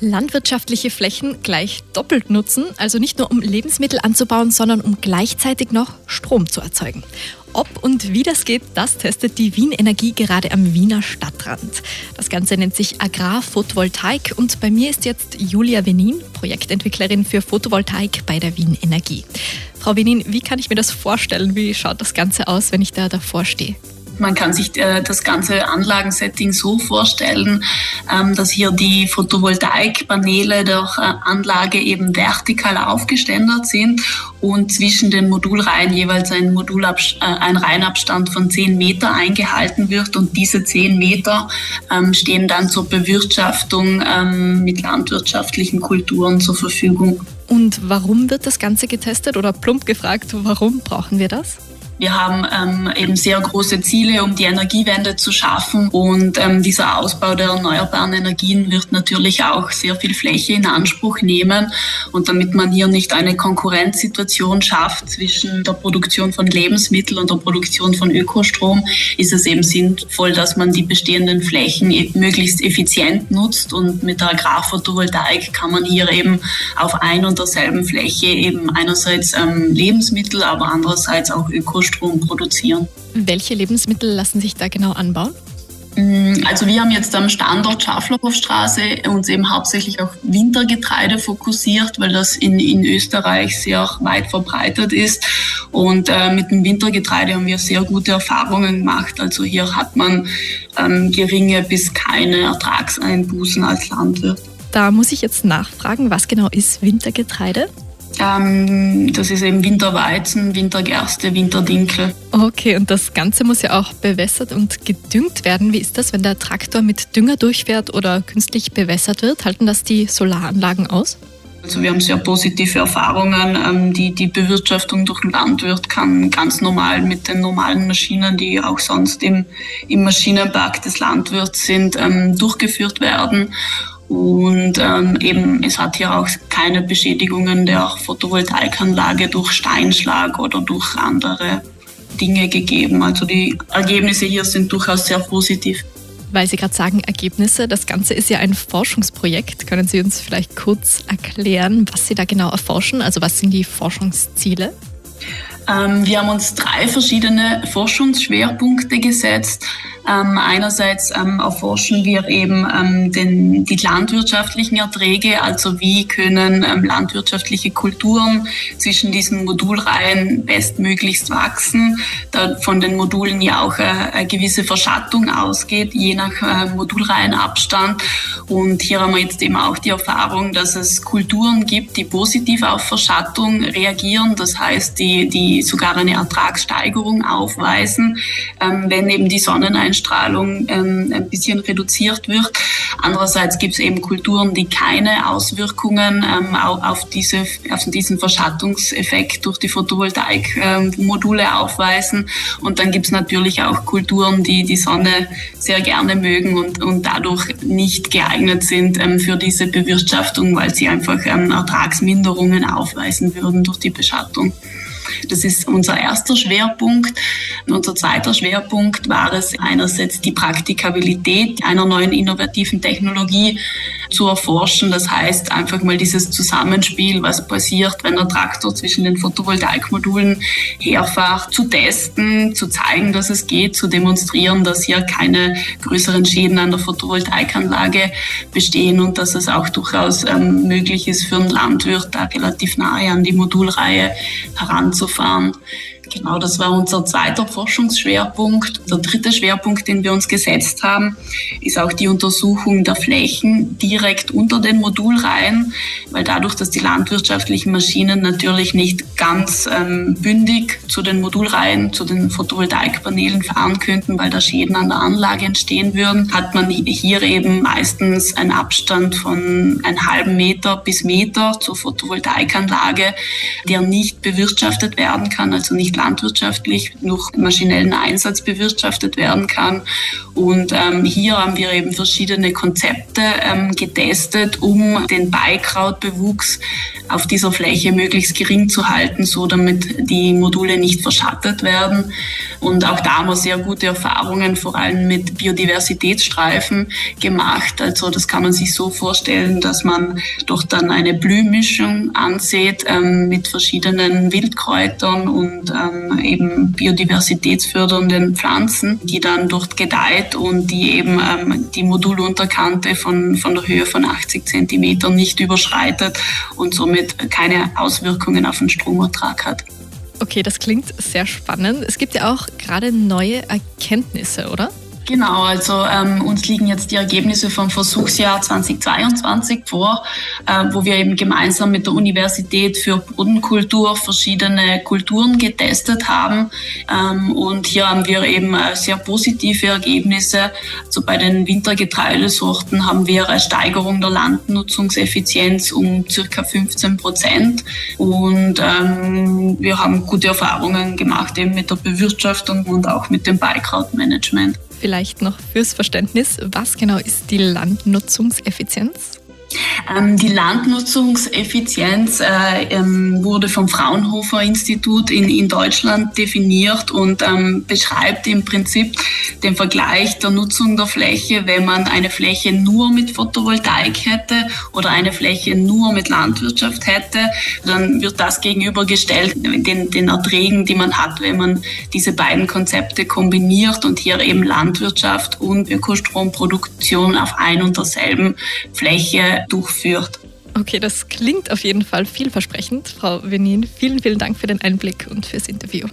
Landwirtschaftliche Flächen gleich doppelt nutzen, also nicht nur um Lebensmittel anzubauen, sondern um gleichzeitig noch Strom zu erzeugen. Ob und wie das geht, das testet die Wien Energie gerade am Wiener Stadtrand. Das Ganze nennt sich Agrarphotovoltaik und bei mir ist jetzt Julia Venin, Projektentwicklerin für Photovoltaik bei der Wien Energie. Frau Venin, wie kann ich mir das vorstellen? Wie schaut das Ganze aus, wenn ich da davor stehe? Man kann sich äh, das ganze Anlagensetting so vorstellen, ähm, dass hier die Photovoltaikpaneele der äh, Anlage eben vertikal aufgeständert sind und zwischen den Modulreihen jeweils ein, Modulabs äh, ein Reihenabstand von 10 Meter eingehalten wird und diese 10 Meter ähm, stehen dann zur Bewirtschaftung ähm, mit landwirtschaftlichen Kulturen zur Verfügung. Und warum wird das Ganze getestet oder plump gefragt, warum brauchen wir das? Wir haben ähm, eben sehr große Ziele, um die Energiewende zu schaffen. Und ähm, dieser Ausbau der erneuerbaren Energien wird natürlich auch sehr viel Fläche in Anspruch nehmen. Und damit man hier nicht eine Konkurrenzsituation schafft zwischen der Produktion von Lebensmitteln und der Produktion von Ökostrom, ist es eben sinnvoll, dass man die bestehenden Flächen e-, möglichst effizient nutzt. Und mit der Agrarphotovoltaik kann man hier eben auf ein und derselben Fläche eben einerseits ähm, Lebensmittel, aber andererseits auch Ökostrom Ökostrom produzieren. Welche Lebensmittel lassen sich da genau anbauen? Mm, also wir haben jetzt am Standort Schaflerhofstraße uns eben hauptsächlich auf Wintergetreide fokussiert, weil das in, in Österreich sehr weit verbreitet ist. Und äh, mit dem Wintergetreide haben wir sehr gute Erfahrungen gemacht. Also hier hat man ähm, geringe bis keine Ertragseinbußen als Landwirt. Da muss ich jetzt nachfragen, was genau ist Wintergetreide? Ähm, das ist eben Winterweizen, Wintergerste, Winterdinkel. Okay, und das Ganze muss ja auch bewässert und gedüngt werden. Wie ist das, wenn der Traktor mit Dünger durchfährt oder künstlich bewässert wird? Halten das die Solaranlagen aus? Also wir haben sehr positive Erfahrungen. Ähm, die, die Bewirtschaftung durch den Landwirt kann ganz normal mit den normalen Maschinen, die auch sonst im, im Maschinenpark des Landwirts sind, ähm, durchgeführt werden. Und ähm, eben, es hat hier auch keine Beschädigungen der Photovoltaikanlage durch Steinschlag oder durch andere Dinge gegeben. Also die Ergebnisse hier sind durchaus sehr positiv. Weil Sie gerade sagen Ergebnisse, das Ganze ist ja ein Forschungsprojekt. Können Sie uns vielleicht kurz erklären, was Sie da genau erforschen? Also was sind die Forschungsziele? Ähm, wir haben uns drei verschiedene Forschungsschwerpunkte gesetzt. Ähm, einerseits ähm, erforschen wir eben den, die landwirtschaftlichen Erträge, also wie können landwirtschaftliche Kulturen zwischen diesen Modulreihen bestmöglichst wachsen, da von den Modulen ja auch äh, eine gewisse Verschattung ausgeht, je nach äh, Modulreihenabstand. Und hier haben wir jetzt eben auch die Erfahrung, dass es Kulturen gibt, die positiv auf Verschattung reagieren, das heißt, die, die sogar eine Ertragssteigerung aufweisen, ähm, wenn eben die Sonneneinstrahlung Einstrahlung ähm, ein bisschen reduziert wird. Andererseits gibt es eben Kulturen, die keine Auswirkungen ähm, auf, diese, auf diesen Verschattungseffekt durch die Photovoltaikmodule aufweisen. Und dann gibt es natürlich auch Kulturen, die die Sonne sehr gerne mögen und, und dadurch nicht geeignet sind für diese Bewirtschaftung, weil sie einfach Ertragsminderungen aufweisen würden durch die Beschattung. Das ist unser erster Schwerpunkt. Unser zweiter Schwerpunkt war es einerseits die Praktikabilität einer neuen innovativen Technologie zu erforschen. Das heißt einfach mal dieses Zusammenspiel, was passiert, wenn ein Traktor zwischen den Photovoltaikmodulen herfährt, zu testen, zu zeigen, dass es geht, zu demonstrieren, dass hier keine größeren Schäden an der Photovoltaikanlage bestehen und dass es auch durchaus ähm, möglich ist für einen Landwirt, da relativ nahe an die Modulreihe heranzufahren. Genau, das war unser zweiter Forschungsschwerpunkt. Der dritte Schwerpunkt, den wir uns gesetzt haben, ist auch die Untersuchung der Flächen direkt unter den Modulreihen, weil dadurch, dass die landwirtschaftlichen Maschinen natürlich nicht ganz ähm, bündig zu den Modulreihen, zu den Photovoltaikpanelen fahren könnten, weil da Schäden an der Anlage entstehen würden, hat man hier eben meistens einen Abstand von einem halben Meter bis Meter zur Photovoltaikanlage, der nicht bewirtschaftet werden kann, also nicht landwirtschaftlich, durch maschinellen Einsatz bewirtschaftet werden kann. Und ähm, hier haben wir eben verschiedene Konzepte ähm, getestet, um den Beikrautbewuchs auf dieser Fläche möglichst gering zu halten, so damit die Module nicht verschattet werden. Und auch da haben wir sehr gute Erfahrungen, vor allem mit Biodiversitätsstreifen gemacht. Also das kann man sich so vorstellen, dass man doch dann eine Blühmischung ansieht ähm, mit verschiedenen Wildkräutern und ähm, eben biodiversitätsfördernden Pflanzen, die dann dort gedeiht und die eben ähm, die Modulunterkante von, von der Höhe von 80 Zentimetern nicht überschreitet und somit keine Auswirkungen auf den Stromertrag hat. Okay, das klingt sehr spannend. Es gibt ja auch gerade neue Erkenntnisse, oder? Genau, also ähm, uns liegen jetzt die Ergebnisse vom Versuchsjahr 2022 vor, äh, wo wir eben gemeinsam mit der Universität für Bodenkultur verschiedene Kulturen getestet haben. Ähm, und hier haben wir eben äh, sehr positive Ergebnisse. Also bei den Wintergetreidesorten haben wir eine Steigerung der Landnutzungseffizienz um circa 15 Prozent. Und ähm, wir haben gute Erfahrungen gemacht eben mit der Bewirtschaftung und auch mit dem Beikrautmanagement vielleicht noch fürs Verständnis, was genau ist die Landnutzungseffizienz? Ähm, die Landnutzungseffizienz äh, ähm, wurde vom Fraunhofer Institut in, in Deutschland definiert und ähm, beschreibt im Prinzip den Vergleich der Nutzung der Fläche, wenn man eine Fläche nur mit Photovoltaik hätte oder eine Fläche nur mit Landwirtschaft hätte, dann wird das gegenübergestellt den, den Erträgen, die man hat, wenn man diese beiden Konzepte kombiniert und hier eben Landwirtschaft und Ökostromproduktion auf ein und derselben Fläche durchführt. Okay, das klingt auf jeden Fall vielversprechend. Frau Venin, vielen, vielen Dank für den Einblick und fürs Interview.